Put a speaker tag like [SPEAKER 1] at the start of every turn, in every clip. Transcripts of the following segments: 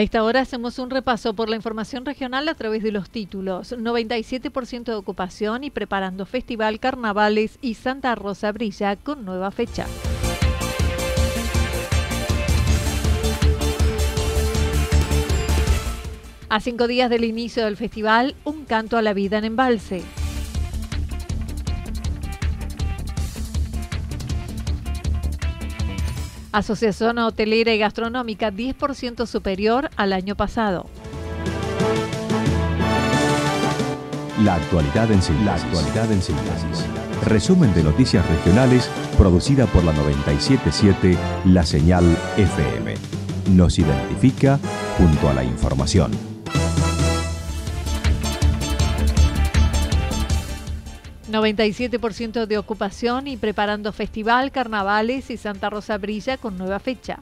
[SPEAKER 1] A esta hora hacemos un repaso por la información regional a través de los títulos 97% de ocupación y preparando Festival Carnavales y Santa Rosa Brilla con nueva fecha. A cinco días del inicio del festival, un canto a la vida en embalse. Asociación Hotelera y Gastronómica 10% superior al año pasado.
[SPEAKER 2] La actualidad en síntesis. La actualidad en síntesis. Resumen de noticias regionales producida por la 977 La Señal FM. Nos identifica junto a la información.
[SPEAKER 1] 97% de ocupación y preparando festival, carnavales y Santa Rosa Brilla con nueva fecha.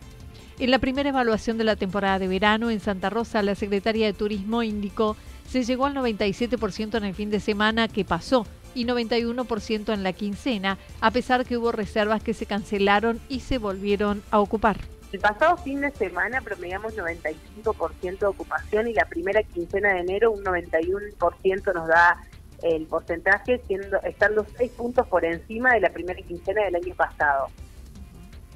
[SPEAKER 1] En la primera evaluación de la temporada de verano en Santa Rosa, la Secretaría de Turismo indicó se llegó al 97% en el fin de semana que pasó y 91% en la quincena, a pesar que hubo reservas que se cancelaron y se volvieron a ocupar.
[SPEAKER 3] El pasado fin de semana promediamos 95% de ocupación y la primera quincena de enero un 91% nos da el porcentaje, siendo estando seis puntos por encima de la primera quincena del año pasado.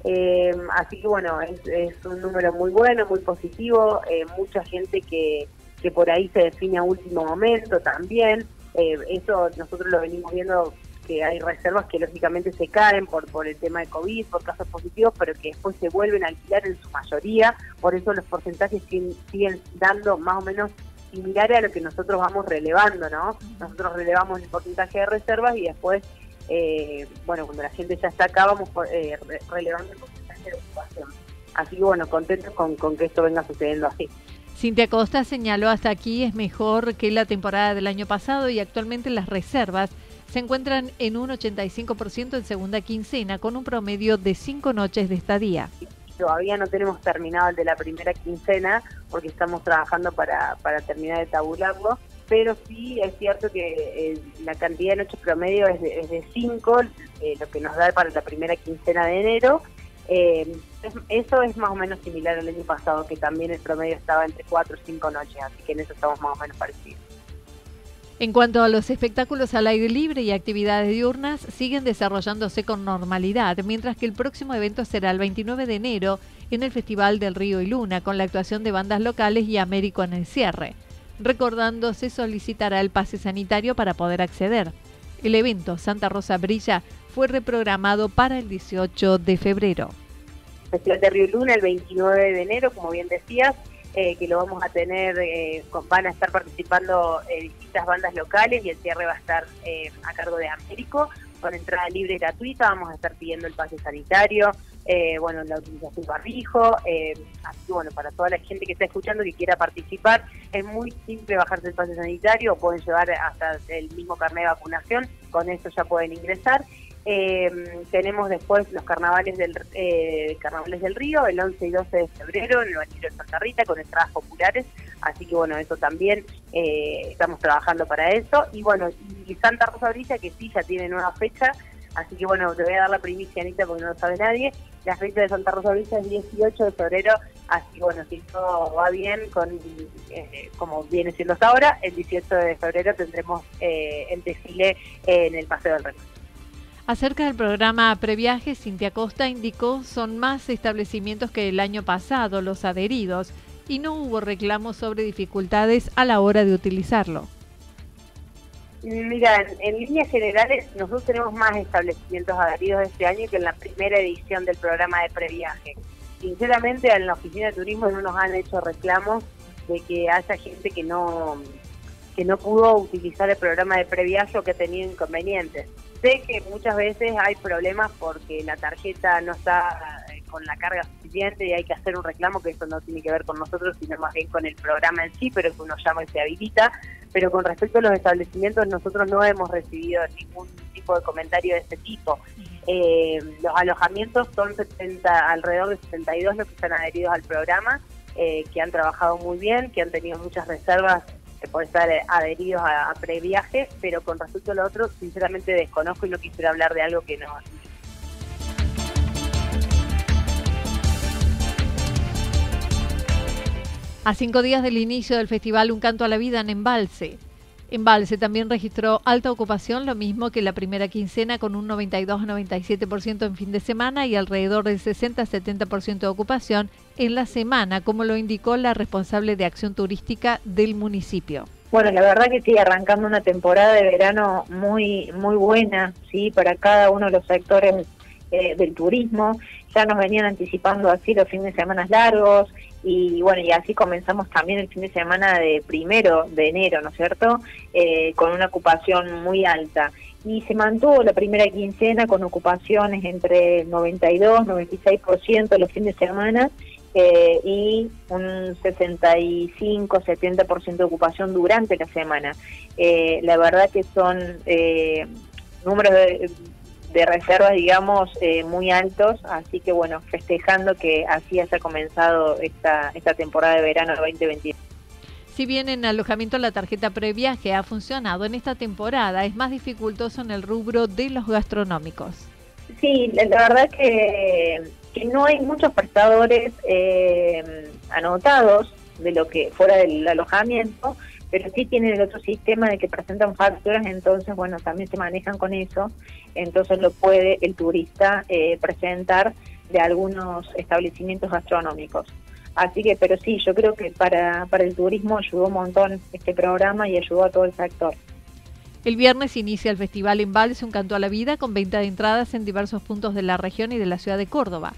[SPEAKER 3] Eh, así que bueno, es, un número muy bueno, muy positivo, eh, mucha gente que, que por ahí se define a último momento también. Eh, eso nosotros lo venimos viendo que hay reservas que lógicamente se caen por, por el tema de COVID, por casos positivos, pero que después se vuelven a alquilar en su mayoría, por eso los porcentajes siguen dando más o menos similar a lo que nosotros vamos relevando, ¿no? Nosotros relevamos el porcentaje de reservas y después, eh, bueno, cuando la gente ya está acá, vamos eh, relevando el porcentaje de ocupación. Así que, bueno, contentos con, con que esto venga sucediendo así.
[SPEAKER 1] Cintia Costa señaló hasta aquí es mejor que la temporada del año pasado y actualmente las reservas se encuentran en un 85% en segunda quincena con un promedio de cinco noches de estadía.
[SPEAKER 3] Todavía no tenemos terminado el de la primera quincena porque estamos trabajando para, para terminar de tabularlo, pero sí es cierto que eh, la cantidad de noches promedio es de 5, eh, lo que nos da para la primera quincena de enero. Eh, eso es más o menos similar al año pasado, que también el promedio estaba entre 4 o 5 noches, así que en eso estamos más o menos parecidos.
[SPEAKER 1] En cuanto a los espectáculos al aire libre y actividades diurnas, siguen desarrollándose con normalidad, mientras que el próximo evento será el 29 de enero en el Festival del Río y Luna, con la actuación de bandas locales y Américo en el cierre. Recordando, se solicitará el pase sanitario para poder acceder. El evento Santa Rosa Brilla fue reprogramado para el 18 de febrero.
[SPEAKER 3] Festival de Río y Luna el 29 de enero, como bien decías, eh, que lo vamos a tener, eh, van a estar participando eh, distintas bandas locales y el cierre va a estar a cargo de Américo, con entrada libre gratuita, vamos a estar pidiendo el pase sanitario, bueno, la utilización barrijo, así que bueno, para toda la gente que está escuchando que quiera participar, es muy simple bajarse el pase sanitario, pueden llevar hasta el mismo carnet de vacunación, con eso ya pueden ingresar eh, tenemos después los carnavales del eh, carnavales del río, el 11 y 12 de febrero en el Banillo de Santa Rita con entradas populares, así que bueno, eso también eh, estamos trabajando para eso. Y bueno, y Santa Rosa Brilla, que sí, ya tiene nueva fecha, así que bueno, te voy a dar la primicia, Anita, porque no lo sabe nadie. La fecha de Santa Rosa Brilla es 18 de febrero, así que bueno, si todo va bien, con eh, como viene siendo hasta ahora, el 18 de febrero tendremos el desfile en el Paseo del Río.
[SPEAKER 1] Acerca del programa Previaje, Cintia Costa indicó son más establecimientos que el año pasado los adheridos y no hubo reclamos sobre dificultades a la hora de utilizarlo.
[SPEAKER 3] Mira, en, líneas generales nosotros tenemos más establecimientos adheridos este año que en la primera edición del programa de previaje. Sinceramente, en la oficina de turismo no nos han hecho reclamos de que haya gente que no que no pudo utilizar el programa de previaje o que tenía inconvenientes. Sé que muchas veces hay problemas porque la tarjeta no está eh, con la carga suficiente y hay que hacer un reclamo, que eso no tiene que ver con nosotros, sino más bien con el programa en sí, pero que uno llama y se habilita. Pero con respecto a los establecimientos, nosotros no hemos recibido ningún tipo de comentario de este tipo. Eh, los alojamientos son 70, alrededor de 72 los que están adheridos al programa, eh, que han trabajado muy bien, que han tenido muchas reservas por estar eh, adheridos a, previaje, pero con respecto a lo otro, sinceramente desconozco y no quisiera hablar de algo que no.
[SPEAKER 1] A cinco días del inicio del festival Un Canto a la Vida en Embalse, Embalse también registró alta ocupación, lo mismo que la primera quincena con un 92-97% en fin de semana y alrededor del 60-70% de ocupación en la semana, como lo indicó la responsable de acción turística del municipio.
[SPEAKER 4] Bueno, la verdad que sí, arrancando una temporada de verano muy muy buena, sí, para cada uno de los sectores eh, del turismo. Ya nos venían anticipando así los fines de semana largos y bueno, y así comenzamos también el fin de semana de primero de enero, ¿no es cierto? Eh, con una ocupación muy alta. Y se mantuvo la primera quincena con ocupaciones entre el 92, 96% los fines de semana eh, y un 65, 70% de ocupación durante la semana. Eh, la verdad que son números de de reservas, digamos, eh, muy altos, así que bueno, festejando que así haya comenzado esta, esta temporada de verano 2021.
[SPEAKER 1] Si bien en alojamiento la tarjeta previaje ha funcionado en esta temporada, es más dificultoso en el rubro de los gastronómicos.
[SPEAKER 4] Sí, la, verdad que, que, no hay muchos prestadores eh, anotados de lo que fuera del alojamiento, pero sí tienen el otro sistema de que presentan facturas, entonces, bueno, también se manejan con eso, entonces lo puede el turista eh, presentar de algunos establecimientos gastronómicos. Así que, pero sí, yo creo que para, para el turismo ayudó un montón este programa y ayudó a todo el sector.
[SPEAKER 1] El viernes inicia el Festival Embalse Un Canto a la Vida con venta de entradas en diversos puntos de la región y de la ciudad de Córdoba.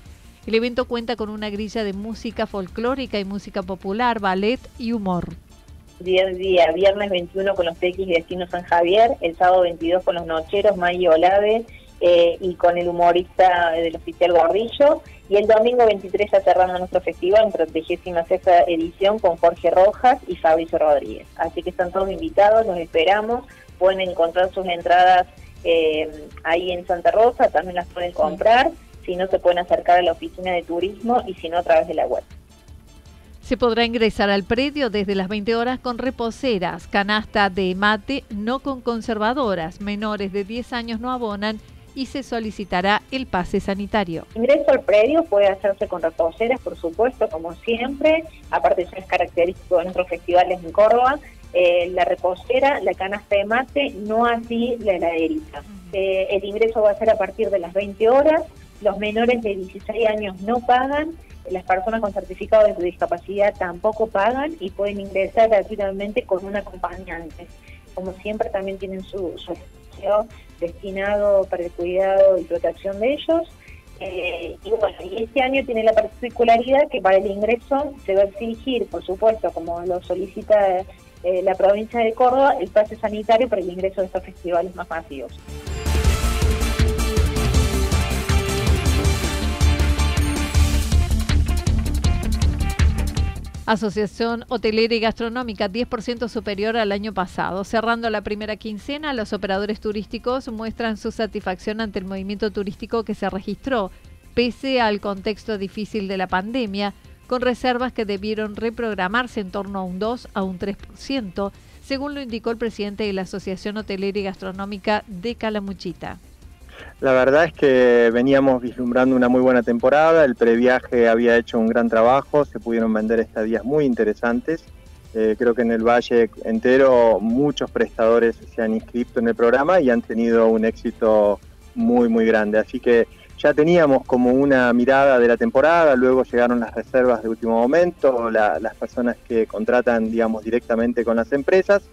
[SPEAKER 1] El evento cuenta con una grilla de música folclórica y música popular, ballet y humor
[SPEAKER 4] día, día, viernes 21 con los TX de Destino San Javier, el sábado 22 con los Nocheros, May Olave eh, y con el humorista del oficial Gordillo, y el domingo 23 ya cerrando nuestro festival en sexta edición con Jorge Rojas y Fabricio Rodríguez. Así que están todos invitados, los esperamos, pueden encontrar sus entradas eh, ahí en Santa Rosa, también las pueden comprar, si no se pueden acercar a la oficina de turismo y si no a través de la web.
[SPEAKER 1] Se podrá ingresar al predio desde las 20 horas con reposeras, canasta de mate, no con conservadoras. Menores de 10 años no abonan y se solicitará el pase sanitario.
[SPEAKER 4] Ingreso al predio puede hacerse con reposeras, por supuesto, como siempre. Aparte, eso es característico de nuestros festivales en Córdoba. Eh, la reposera, la canasta de mate, no así la heladerita. Eh, el ingreso va a ser a partir de las 20 horas. Los menores de 16 años no pagan las personas con certificado de discapacidad tampoco pagan y pueden ingresar gratuitamente con un acompañante. Como siempre también tienen su, espacio destinado para el cuidado y protección de ellos. Eh, y bueno, y este año tiene la particularidad que para el ingreso se va a exigir, por supuesto, como lo solicita eh, la provincia de Córdoba, el pase sanitario para el ingreso de estos festivales más masivos.
[SPEAKER 1] Asociación Hotelera y Gastronómica 10% superior al año pasado. Cerrando la primera quincena, los operadores turísticos muestran su satisfacción ante el movimiento turístico que se registró, pese al contexto difícil de la pandemia, con reservas que debieron reprogramarse en torno a un 2 a un 3%, según lo indicó el presidente de la Asociación Hotelera y Gastronómica de Calamuchita.
[SPEAKER 5] La verdad es que veníamos vislumbrando una muy buena temporada, el previaje había hecho un gran trabajo, se pudieron vender estadías muy interesantes. Eh, creo que en el Valle entero muchos prestadores se han inscrito en el programa y han tenido un éxito muy, muy grande. Así que ya teníamos como una mirada de la temporada, luego llegaron las reservas de último momento, las personas que contratan, digamos, directamente con las empresas.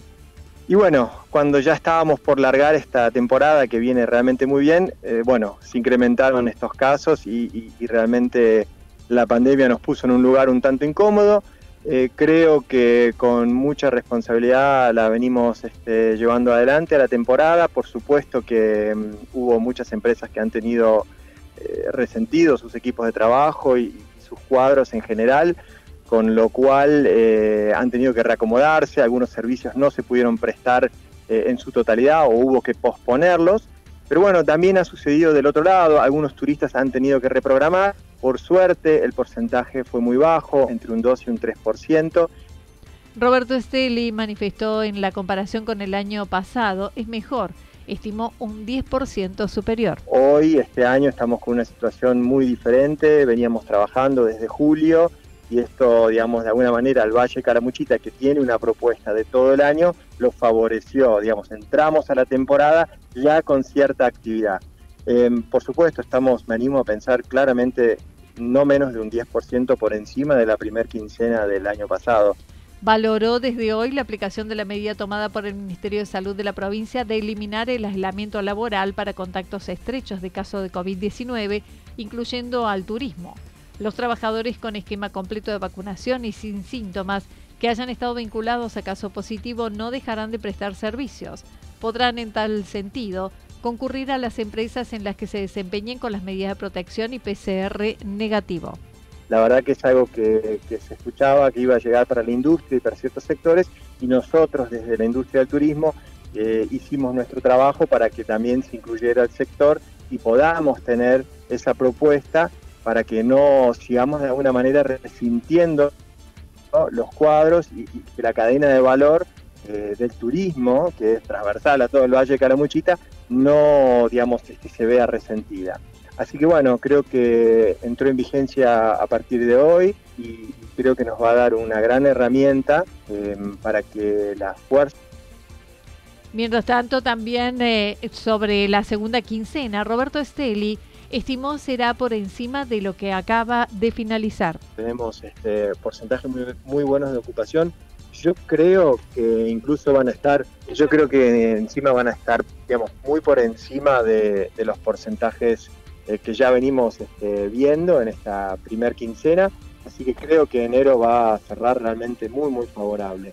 [SPEAKER 5] Y bueno, cuando ya estábamos por largar esta temporada que viene realmente muy bien, eh, bueno, se incrementaron estos casos y, realmente la pandemia nos puso en un lugar un tanto incómodo. Eh, creo que con mucha responsabilidad la venimos este, llevando adelante a la temporada. Por supuesto que mm, hubo muchas empresas que han tenido eh, resentido sus equipos de trabajo y, sus cuadros en general, con lo cual eh, han tenido que reacomodarse, algunos servicios no se pudieron prestar eh, en su totalidad o hubo que posponerlos. Pero bueno, también ha sucedido del otro lado, algunos turistas han tenido que reprogramar, por suerte el porcentaje fue muy bajo, entre un 2 y un 3%.
[SPEAKER 1] Roberto Esteli manifestó en la comparación con el año pasado, es mejor estimó un 10% superior.
[SPEAKER 5] Hoy, este año, estamos con una situación muy diferente, veníamos trabajando desde julio y esto, digamos, de alguna manera al Valle Caramuchita, que tiene una propuesta de todo el año, lo favoreció, digamos, entramos a la temporada ya con cierta actividad. Em, por supuesto, estamos, me animo a pensar claramente no menos de un 10% por encima de la primer quincena del año pasado
[SPEAKER 1] valoró desde hoy la aplicación de la medida tomada por el Ministerio de Salud de la provincia de eliminar el aislamiento laboral para contactos estrechos de caso de COVID-19, incluyendo al turismo. Los trabajadores con esquema completo de vacunación y sin síntomas que hayan estado vinculados a caso positivo no dejarán de prestar servicios. Podrán, en tal sentido, concurrir a las empresas en las que se desempeñen con las medidas de protección y PCR negativo
[SPEAKER 5] la verdad que es algo que, se escuchaba, que iba a llegar para la industria y para ciertos sectores, y nosotros desde la industria del turismo eh, hicimos nuestro trabajo para que también se incluyera el sector y podamos tener esa propuesta para que no sigamos de alguna manera resintiendo los cuadros y, que la cadena de valor eh, del turismo, que es transversal a todo el Valle de Caramuchita, no, digamos, este, se vea resentida. Así que bueno, creo que entró en vigencia a partir de hoy y creo que nos va a dar una gran herramienta eh, para que las fuerzas...
[SPEAKER 1] Mientras tanto, también eh, sobre la segunda quincena, Roberto Esteli estimó será por encima de lo que acaba de finalizar.
[SPEAKER 5] Tenemos este, porcentajes muy, buenos de ocupación. Yo creo que incluso van a estar, yo creo que encima van a estar, digamos, muy por encima de los porcentajes eh, que ya venimos este, viendo en esta primer quincena, así que creo que enero va a cerrar realmente muy, muy favorable.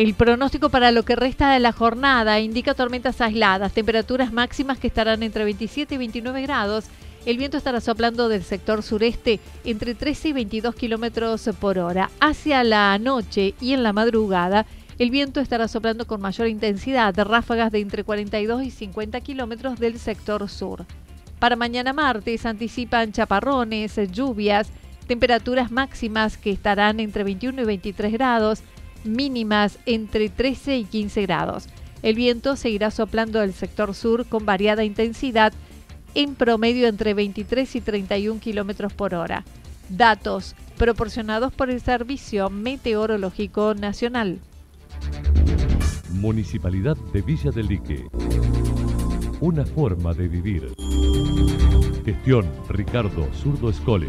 [SPEAKER 1] El pronóstico para lo que resta de la jornada indica tormentas aisladas, temperaturas máximas que estarán entre 27 y 29 grados el viento estará soplando del sector sureste entre 13 y 22 kilómetros por hora. Hacia la noche y en la madrugada, el viento estará soplando con mayor intensidad, ráfagas de entre 42 y 50 kilómetros del sector sur. Para mañana martes anticipan chaparrones, lluvias, temperaturas máximas que estarán entre 21 y 23 grados, mínimas entre 13 y 15 grados. El viento seguirá soplando del sector sur con variada intensidad en promedio entre 23 y 31 kilómetros por hora. Datos proporcionados por el Servicio Meteorológico Nacional.
[SPEAKER 6] Municipalidad de Villa del Lique. Una forma de vivir. Gestión Ricardo Zurdo Escole.